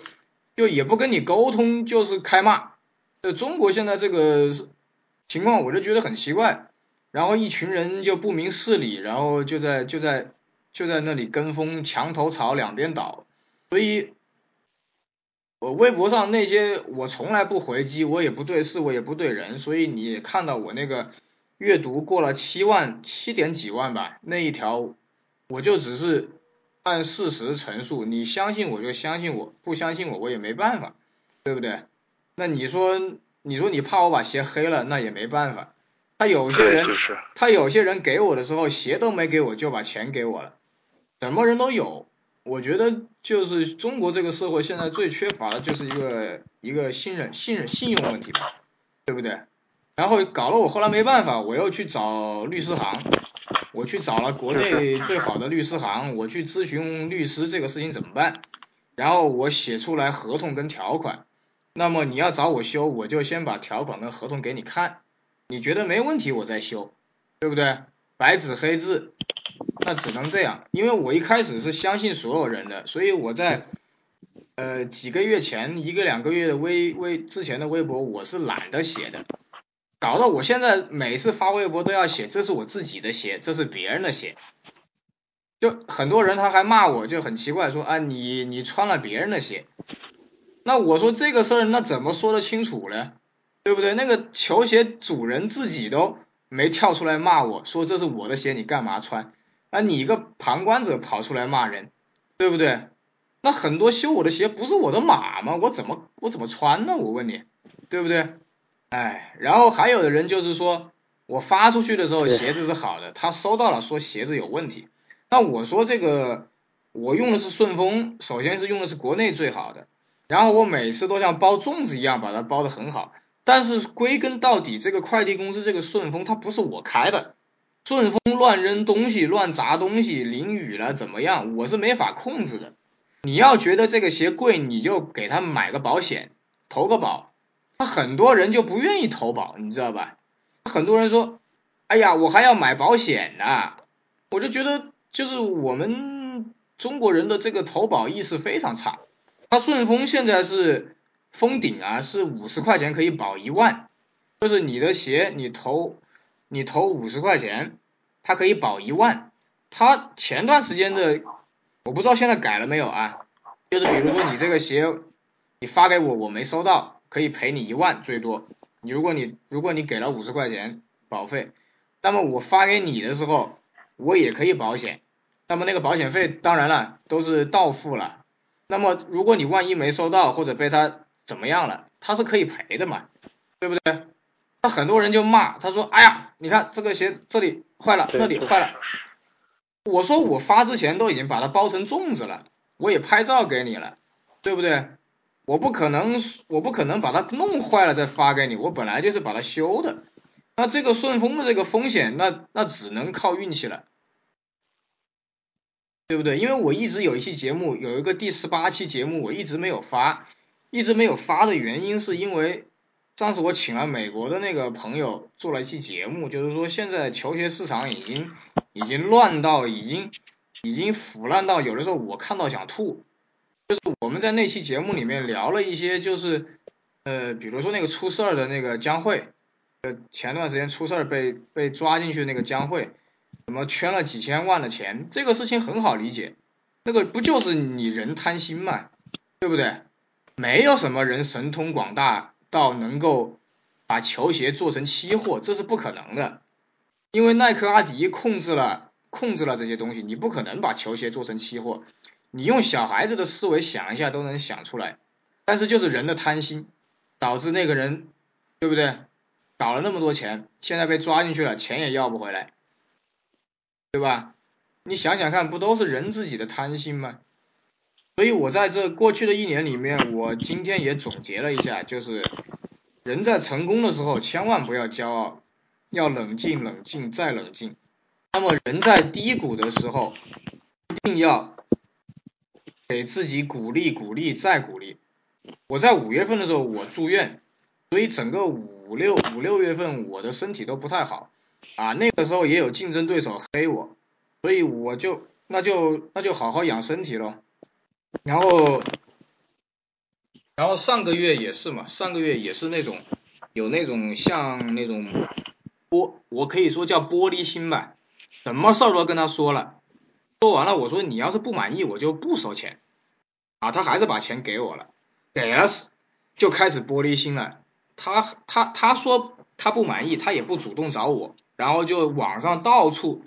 就也不跟你沟通，就是开骂。呃，中国现在这个情况，我就觉得很奇怪。然后一群人就不明事理，然后就在就在就在那里跟风，墙头草两边倒。所以，我微博上那些我从来不回击，我也不对事，我也不对人。所以你看到我那个阅读过了七万七点几万吧，那一条我就只是按事实陈述，你相信我就相信我，不相信我我也没办法，对不对？那你说你说你怕我把鞋黑了，那也没办法。他有些人，他有些人给我的时候鞋都没给我就把钱给我了，什么人都有。我觉得就是中国这个社会现在最缺乏的就是一个一个信任、信任、信用问题吧，对不对？然后搞得我后来没办法，我又去找律师行，我去找了国内最好的律师行，我去咨询律师这个事情怎么办。然后我写出来合同跟条款，那么你要找我修，我就先把条款跟合同给你看。你觉得没问题，我再修，对不对？白纸黑字，那只能这样。因为我一开始是相信所有人的，所以我在呃几个月前一个两个月的微微之前的微博，我是懒得写的，搞得我现在每次发微博都要写，这是我自己的鞋，这是别人的鞋。就很多人他还骂我，就很奇怪，说啊你你穿了别人的鞋，那我说这个事儿那怎么说得清楚呢？对不对？那个球鞋主人自己都没跳出来骂我说这是我的鞋，你干嘛穿？啊，你一个旁观者跑出来骂人，对不对？那很多修我的鞋不是我的码吗？我怎么我怎么穿呢？我问你，对不对？哎，然后还有的人就是说我发出去的时候鞋子是好的，他收到了说鞋子有问题。那我说这个我用的是顺丰，首先是用的是国内最好的，然后我每次都像包粽子一样把它包的很好。但是归根到底，这个快递公司这个顺丰它不是我开的，顺丰乱扔东西、乱砸东西、淋雨了怎么样，我是没法控制的。你要觉得这个鞋贵，你就给他买个保险，投个保。他很多人就不愿意投保，你知道吧？很多人说，哎呀，我还要买保险呢。我就觉得，就是我们中国人的这个投保意识非常差。他顺丰现在是。封顶啊，是五十块钱可以保一万，就是你的鞋你投你投五十块钱，它可以保一万。它前段时间的我不知道现在改了没有啊，就是比如说你这个鞋你发给我我没收到，可以赔你一万最多。你如果你如果你给了五十块钱保费，那么我发给你的时候我也可以保险，那么那个保险费当然了都是到付了。那么如果你万一没收到或者被他怎么样了？他是可以赔的嘛，对不对？那很多人就骂他说：“哎呀，你看这个鞋这里坏了，那里坏了。”我说我发之前都已经把它包成粽子了，我也拍照给你了，对不对？我不可能，我不可能把它弄坏了再发给你，我本来就是把它修的。那这个顺丰的这个风险，那那只能靠运气了，对不对？因为我一直有一期节目，有一个第十八期节目，我一直没有发。一直没有发的原因是因为上次我请了美国的那个朋友做了一期节目，就是说现在球鞋市场已经已经乱到已经已经腐烂到有的时候我看到想吐。就是我们在那期节目里面聊了一些，就是呃，比如说那个出事儿的那个江汇，呃，前段时间出事儿被被抓进去那个江汇，什么圈了几千万的钱，这个事情很好理解，那个不就是你人贪心嘛，对不对？没有什么人神通广大到能够把球鞋做成期货，这是不可能的。因为耐克、阿迪控制了控制了这些东西，你不可能把球鞋做成期货。你用小孩子的思维想一下都能想出来。但是就是人的贪心，导致那个人，对不对？搞了那么多钱，现在被抓进去了，钱也要不回来，对吧？你想想看，不都是人自己的贪心吗？所以我在这过去的一年里面，我今天也总结了一下，就是人在成功的时候千万不要骄傲，要冷静、冷静再冷静。那么人在低谷的时候，一定要给自己鼓励鼓励再鼓励。我在五月份的时候我住院，所以整个五六五六月份我的身体都不太好啊。那个时候也有竞争对手黑我，所以我就那就那就好好养身体喽。然后然后上个月也是嘛，上个月也是那种有那种像那种玻，我可以说叫玻璃心吧，什么事儿都跟他说了。说完了，我说你要是不满意，我就不收钱，啊，他还是把钱给我了，给了就开始玻璃心了。他他他说他不满意，他也不主动找我，然后就网上到处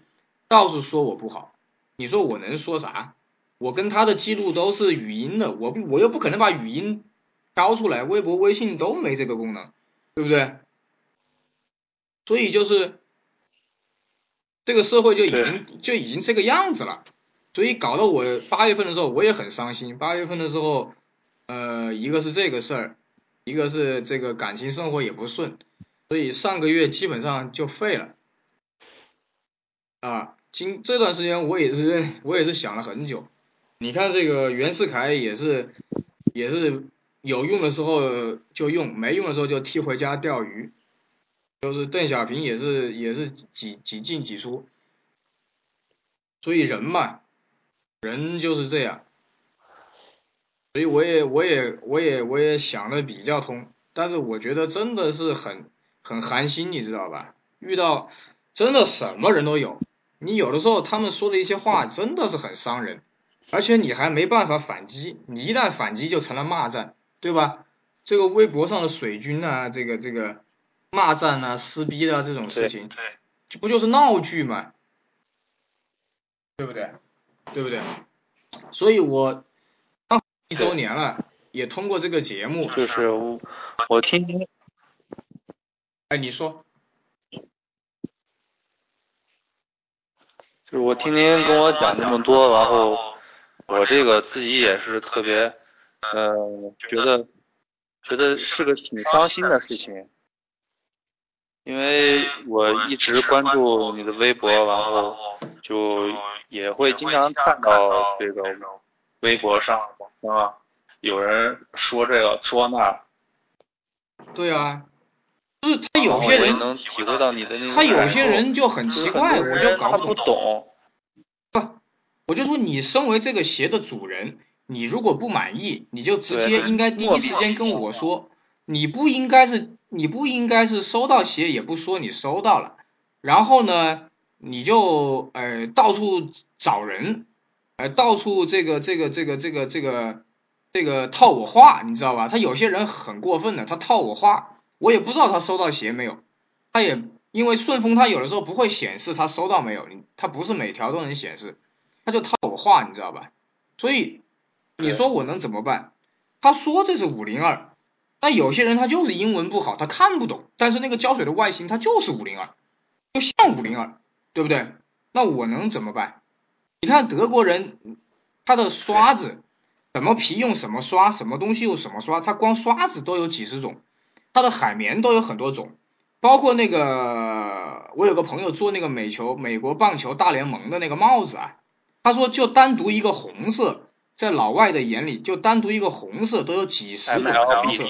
到处说我不好。你说我能说啥？我跟他的记录都是语音的，我不我又不可能把语音挑出来，微博、微信都没这个功能，对不对？所以就是。这个社会就已经就已经这个样子了，所以搞得我八月份的时候我也很伤心。八月份的时候，呃，一个是这个事儿，一个是这个感情生活也不顺，所以上个月基本上就废了。啊，今这段时间我也是我也是想了很久。你看这个袁世凯也是也是有用的时候就用，没用的时候就踢回家钓鱼。就是邓小平也是也是几几进几出，所以人嘛，人就是这样，所以我也我也我也我也想的比较通，但是我觉得真的是很很寒心，你知道吧？遇到真的什么人都有，你有的时候他们说的一些话真的是很伤人，而且你还没办法反击，你一旦反击就成了骂战，对吧？这个微博上的水军啊，这个这个。骂战啊、撕逼的这种事情，这不就是闹剧吗？对不对？对不对？所以我一周年了，也通过这个节目，就是我我听听，哎，你说，就是我天天跟我讲这么多，然后我这个自己也是特别，呃，觉得觉得是个挺伤心的事情。因为我一直关注你的微博，然后就也会经常看到这个微博上啊，有人说这个说那。对啊，就是他有些人能体会到你的那他有些人就很奇怪，我就搞不懂。不，我就说你身为这个鞋的主人，你如果不满意，你就直接应该第一时间跟我说，你不应该是。你不应该是收到鞋也不说你收到了，然后呢，你就呃到处找人，呃到处这个这个这个这个这个这个套我话，你知道吧？他有些人很过分的，他套我话，我也不知道他收到鞋没有，他也因为顺丰他有的时候不会显示他收到没有，他不是每条都能显示，他就套我话，你知道吧？所以你说我能怎么办？他说这是五零二。但有些人他就是英文不好，他看不懂，但是那个胶水的外形它就是五零二，就像五零二，对不对？那我能怎么办？你看德国人，他的刷子什么皮用什么刷，什么东西用什么刷，他光刷子都有几十种，他的海绵都有很多种，包括那个我有个朋友做那个美球美国棒球大联盟的那个帽子啊，他说就单独一个红色，在老外的眼里就单独一个红色都有几十种。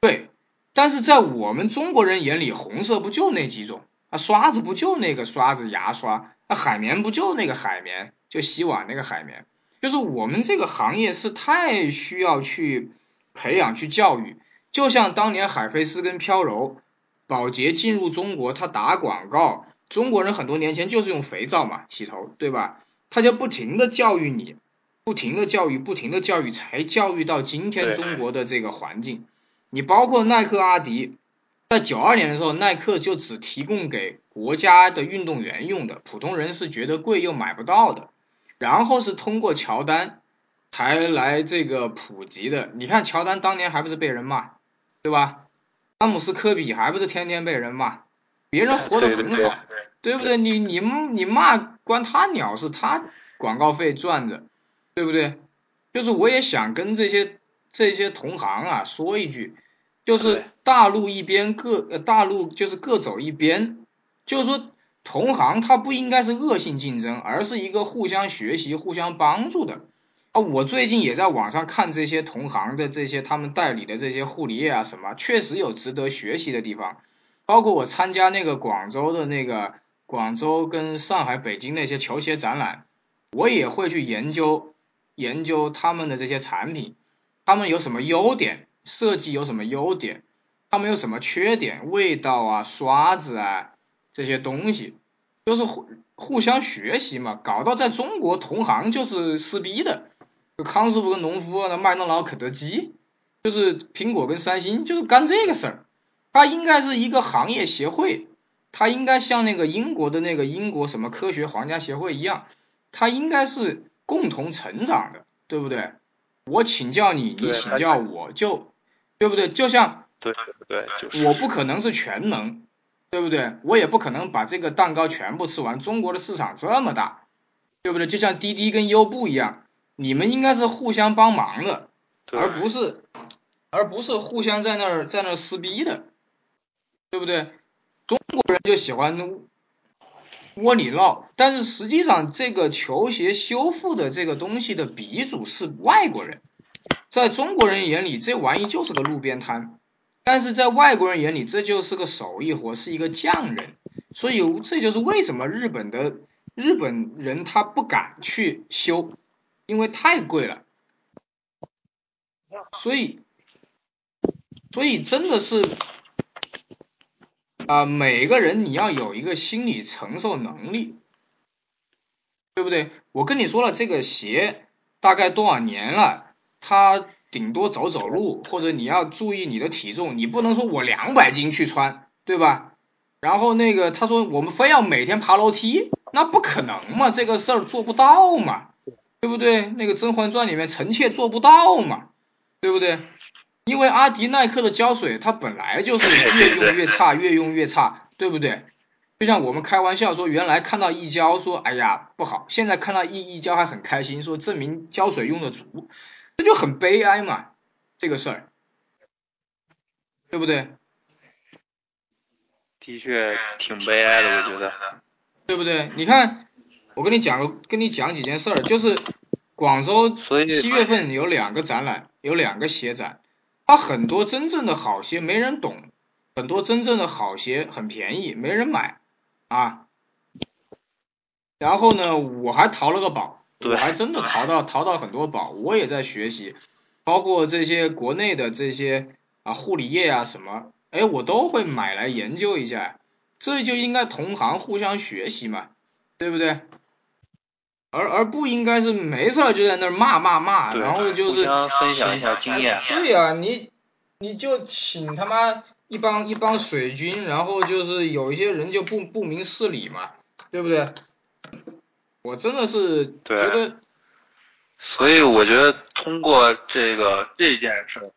对，但是在我们中国人眼里，红色不就那几种啊？刷子不就那个刷子，牙刷啊？海绵不就那个海绵，就洗碗那个海绵？就是我们这个行业是太需要去培养、去教育。就像当年海飞丝跟飘柔、宝洁进入中国，他打广告，中国人很多年前就是用肥皂嘛洗头，对吧？他就不停的教育你，不停的教育，不停的教育，才教育到今天中国的这个环境。你包括耐克、阿迪，在九二年的时候，耐克就只提供给国家的运动员用的，普通人是觉得贵又买不到的。然后是通过乔丹才来这个普及的。你看乔丹当年还不是被人骂，对吧？詹姆斯、科比还不是天天被人骂，别人活得很好，对不对？你你你骂关他鸟事，他广告费赚着，对不对？就是我也想跟这些这些同行啊说一句。就是大陆一边各呃大陆就是各走一边，就是说同行它不应该是恶性竞争，而是一个互相学习、互相帮助的。啊，我最近也在网上看这些同行的这些他们代理的这些护理液啊什么，确实有值得学习的地方。包括我参加那个广州的那个广州跟上海、北京那些球鞋展览，我也会去研究研究他们的这些产品，他们有什么优点，设计有什么优点，他们有什么缺点，味道啊、刷子啊这些东西，就是互互相学习嘛。搞到在中国同行就是撕逼的。康师傅跟农夫，那麦当劳、肯德基，就是苹果跟三星，就是干这个事儿。它应该是一个行业协会，它应该像那个英国的那个英国什么科学皇家协会一样，它应该是共同成长的，对不对？我请教你，你请教我，就对不对？就像对对对，我不可能是全能，对不对？我也不可能把这个蛋糕全部吃完。中国的市场这么大，对不对？就像滴滴跟优步一样。你们应该是互相帮忙的，而不是，而不是互相在那儿在那儿撕逼的，对不对？中国人就喜欢窝里闹，但是实际上这个球鞋修复的这个东西的鼻祖是外国人，在中国人眼里这玩意就是个路边摊，但是在外国人眼里这就是个手艺活，是一个匠人，所以这就是为什么日本的日本人他不敢去修。因为太贵了，所以，所以真的是啊，每个人你要有一个心理承受能力，对不对？我跟你说了，这个鞋大概多少年了，它顶多走走路，或者你要注意你的体重，你不能说我两百斤去穿，对吧？然后那个他说我们非要每天爬楼梯，那不可能嘛，这个事儿做不到嘛。对不对？那个《甄嬛传》里面臣妾做不到嘛，对不对？因为阿迪耐克的胶水它本来就是越用越差，越用越差，对不对？就像我们开玩笑说，原来看到一胶说哎呀不好，现在看到一一胶还很开心，说证明胶水用的足，那就很悲哀嘛，这个事儿，对不对？的确挺悲哀的，我觉得，对不对？你看。我跟你讲个，跟你讲几件事儿，就是广州七月份有两个展览，有两个鞋展，它很多真正的好鞋没人懂，很多真正的好鞋很便宜，没人买啊。然后呢，我还淘了个宝，我还真的淘到淘到很多宝，我也在学习，包括这些国内的这些啊护理液啊什么，哎，我都会买来研究一下，这就应该同行互相学习嘛，对不对？而而不应该是没事儿就在那儿骂骂骂，然后就是分享一下经验。对呀，你你就请他妈一帮一帮水军，然后就是有一些人就不不明事理嘛，对不对？我真的是觉得，所以我觉得通过这个这件事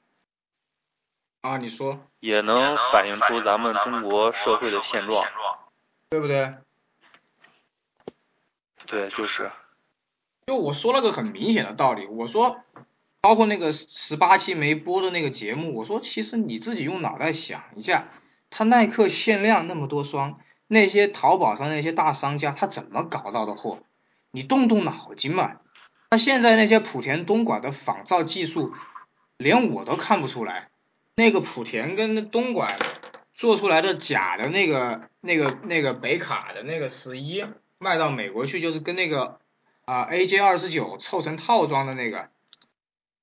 啊，你说也能反映出咱们中国社会的现状，对不对？对，就是。就我说了个很明显的道理，我说，包括那个十八期没播的那个节目，我说其实你自己用脑袋想一下，他耐克限量那么多双，那些淘宝上那些大商家他怎么搞到的货？你动动脑筋嘛。他现在那些莆田东莞的仿造技术，连我都看不出来。那个莆田跟东莞做出来的假的那个那个那个北卡的那个十一，卖到美国去就是跟那个。啊，AJ 二十九凑成套装的那个，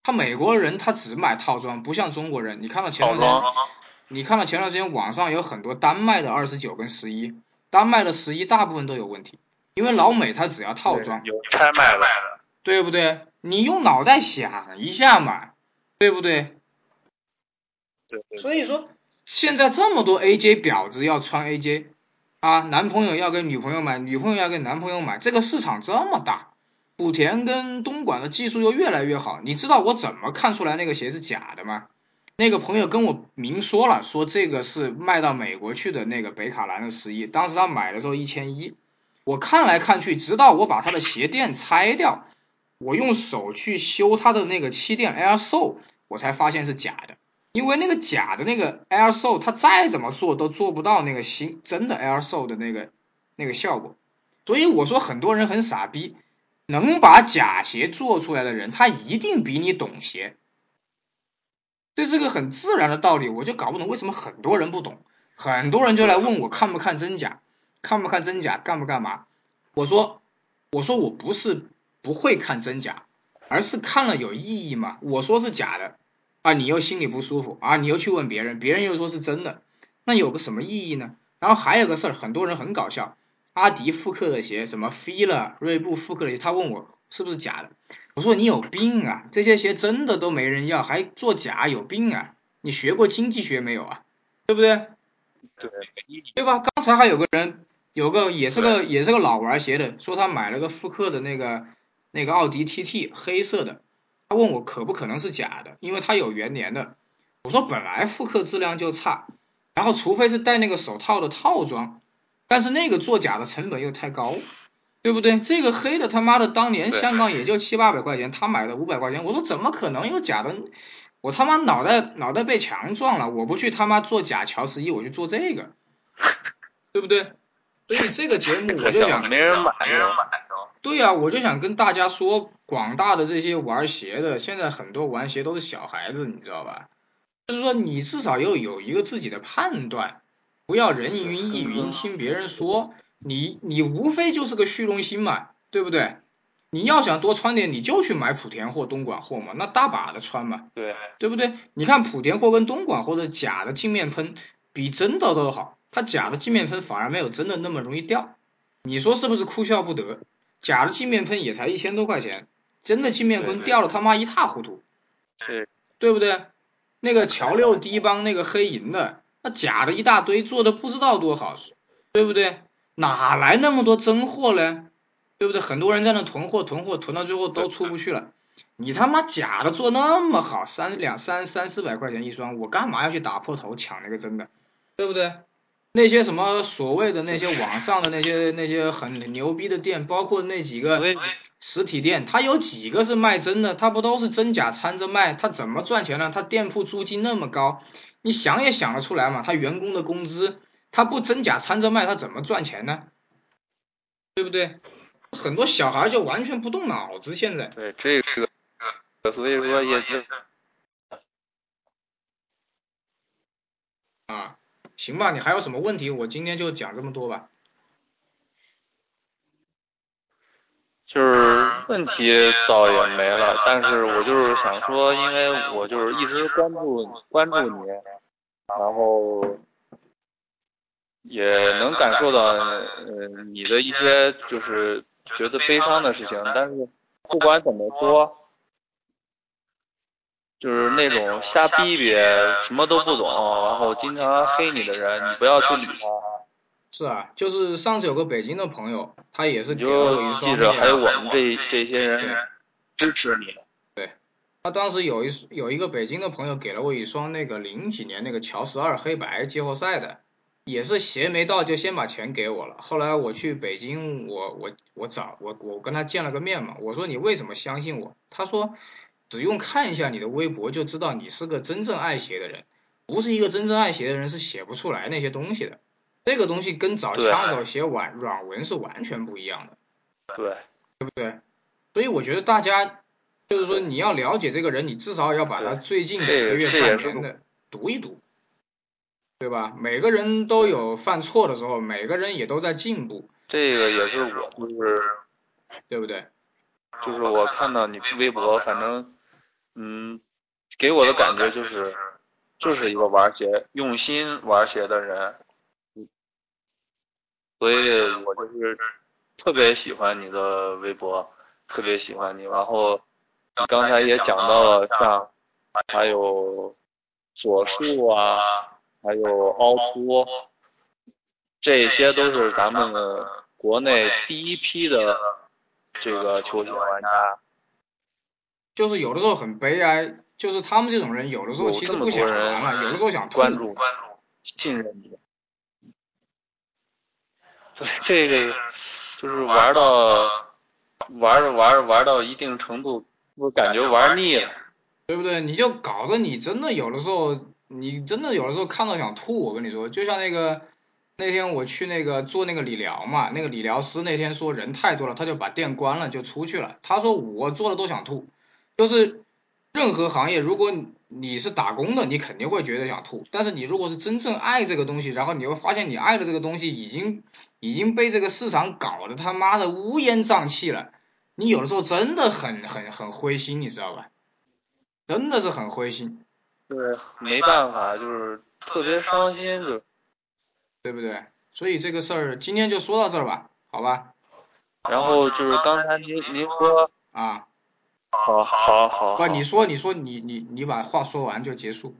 他美国人他只买套装，不像中国人。你看到前段时间，你看到前段时间网上有很多单卖的二十九跟十一，单卖的十一大部分都有问题，因为老美他只要套装，有拆卖的，对不对？你用脑袋想一下嘛，对不对？对。所以说，现在这么多 AJ 婊子要穿 AJ，啊，男朋友要给女朋友买，女朋友要给男朋友买，这个市场这么大。莆田跟东莞的技术又越来越好，你知道我怎么看出来那个鞋是假的吗？那个朋友跟我明说了，说这个是卖到美国去的那个北卡蓝的十一，当时他买的时候一千一，我看来看去，直到我把他的鞋垫拆掉，我用手去修他的那个气垫 Air Sole，我才发现是假的，因为那个假的那个 Air Sole，它再怎么做都做不到那个新真的 Air Sole 的那个那个效果，所以我说很多人很傻逼。能把假鞋做出来的人，他一定比你懂鞋。这是个很自然的道理，我就搞不懂为什么很多人不懂，很多人就来问我看不看真假，看不看真假，干不干嘛？我说，我说我不是不会看真假，而是看了有意义吗？我说是假的啊，你又心里不舒服啊，你又去问别人，别人又说是真的，那有个什么意义呢？然后还有个事儿，很多人很搞笑，阿迪复刻的鞋，什么 Fila、锐步复刻的鞋，他问我是不是假的。我说你有病啊！这些鞋真的都没人要，还做假，有病啊！你学过经济学没有啊？对不对？对，对吧？刚才还有个人，有个也是个也是个老玩鞋的，说他买了个复刻的那个那个奥迪 TT 黑色的，他问我可不可能是假的，因为他有元年的。我说本来复刻质量就差，然后除非是戴那个手套的套装，但是那个做假的成本又太高。对不对？这个黑的他妈的，当年香港也就七八百块钱，他买的五百块钱，我说怎么可能有假的？我他妈脑袋脑袋被墙撞了，我不去他妈做假乔十一，我去做这个，对不对？所以这个节目我就想，没人买，没人买。对呀，我就想跟大家说，广大的这些玩鞋的，现在很多玩鞋都是小孩子，你知道吧？就是说你至少要有一个自己的判断，不要人云亦云，听别人说。你你无非就是个虚荣心嘛，对不对？你要想多穿点，你就去买莆田货、东莞货嘛，那大把的穿嘛，对对不对？你看莆田货跟东莞货的假的镜面喷比真的都好，它假的镜面喷反而没有真的那么容易掉，你说是不是哭笑不得？假的镜面喷也才一千多块钱，真的镜面喷掉了他妈一塌糊涂，对对不对？那个乔六低帮那个黑银的，那假的一大堆，做的不知道多好，对不对？哪来那么多真货嘞？对不对？很多人在那囤货，囤货，囤到最后都出不去了。你他妈假的做那么好，三两三三四百块钱一双，我干嘛要去打破头抢那个真的？对不对？那些什么所谓的那些网上的那些那些很牛逼的店，包括那几个实体店，他有几个是卖真的？他不都是真假掺着卖？他怎么赚钱呢？他店铺租金那么高，你想也想得出来嘛？他员工的工资。他不真假掺着卖，他怎么赚钱呢？对不对？很多小孩就完全不动脑子，现在。对这个，所以说也是。啊，行吧，你还有什么问题？我今天就讲这么多吧。就是问题倒也没了，但是我就是想说，因为我就是一直关注关注你，然后。也能感受到，呃，你的一些就是觉得悲伤的事情，但是不管怎么说，就是那种瞎逼逼、什么都不懂，然后经常黑你的人，你不要去理他。是啊，就是上次有个北京的朋友，他也是给了我一双。还有我们这这些人支持你。对，他当时有一有一个北京的朋友给了我一双那个零几年那个乔十二黑白季后赛的。也是鞋没到就先把钱给我了。后来我去北京，我我我找我我跟他见了个面嘛。我说你为什么相信我？他说只用看一下你的微博就知道你是个真正爱鞋的人。不是一个真正爱鞋的人是写不出来那些东西的。这个东西跟找枪手写软软文是完全不一样的。对，对不对？所以我觉得大家就是说你要了解这个人，你至少要把他最近几个月半年的读一读。对吧？每个人都有犯错的时候，每个人也都在进步。这个也是我，就是，对不对？就是我看到你微博，反正，嗯，给我的感觉就是，就是一个玩鞋、用心玩鞋的人。所以我就是特别喜欢你的微博，特别喜欢你。然后你刚才也讲到了，像还有左树啊。还有凹凸，这些都是咱们国内第一批的这个球鞋玩家。就是有的时候很悲哀，就是他们这种人有的时候其实不想玩了，有的时候想关注、关注、信任你。对，这个就是玩到玩着玩着玩到一定程度，我感觉玩腻了，对不对？你就搞得你真的有的时候。你真的有的时候看到想吐，我跟你说，就像那个那天我去那个做那个理疗嘛，那个理疗师那天说人太多了，他就把店关了就出去了。他说我做的都想吐，就是任何行业，如果你是打工的，你肯定会觉得想吐。但是你如果是真正爱这个东西，然后你会发现你爱的这个东西已经已经被这个市场搞得他妈的乌烟瘴气了，你有的时候真的很很很灰心，你知道吧？真的是很灰心。对，没办法，就是特别伤心，就。对不对？所以这个事儿今天就说到这儿吧，好吧？然后就是刚才您您说啊，好，好，好，不，你说，你说，你你你把话说完就结束。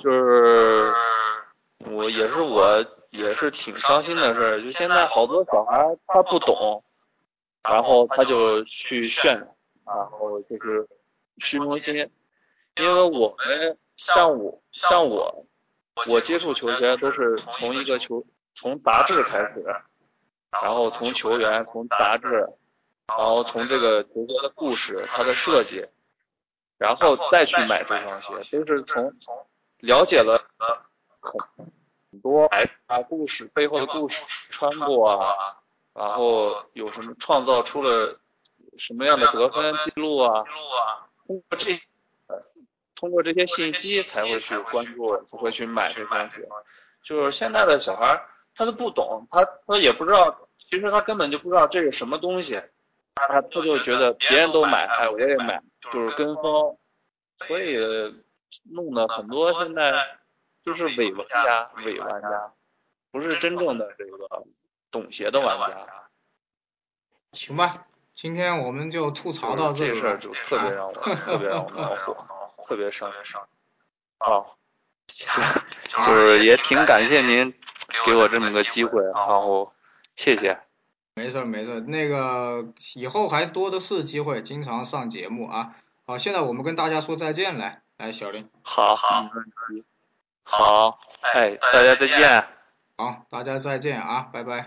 就是我也是我也是挺伤心的事儿，就现在好多小孩他不懂，然后他就去炫，然后就是虚荣心，因为我们像我像我。我接触球鞋都是从一个球，从杂志开始，然后从球员，从杂志，然后从这个球鞋的故事，它的设计，然后再去买这双鞋，都是从从了解了很多把故事背后的故事穿过啊，然后有什么创造出了什么样的得分记录啊，通过这。通过这些信息才会去关注，才会去买这双鞋。就是现在的小孩，他都不懂，他他也不知道，其实他根本就不知道这是什么东西，他他就觉得别人都买，哎，我也买，就是跟风，所以弄的很多现在就是伪玩家，伪玩家，不是真正的这个懂鞋的玩家。行吧，今天我们就吐槽到这里。这事儿就特别让我 特别让我恼火。特别伤，好，就是也挺感谢您给我这么个机会，然后谢谢。没事没事，那个以后还多的是机会，经常上节目啊。好，现在我们跟大家说再见，来来，小林。好，好。好，哎，大家再见。好，大家再见啊，拜拜。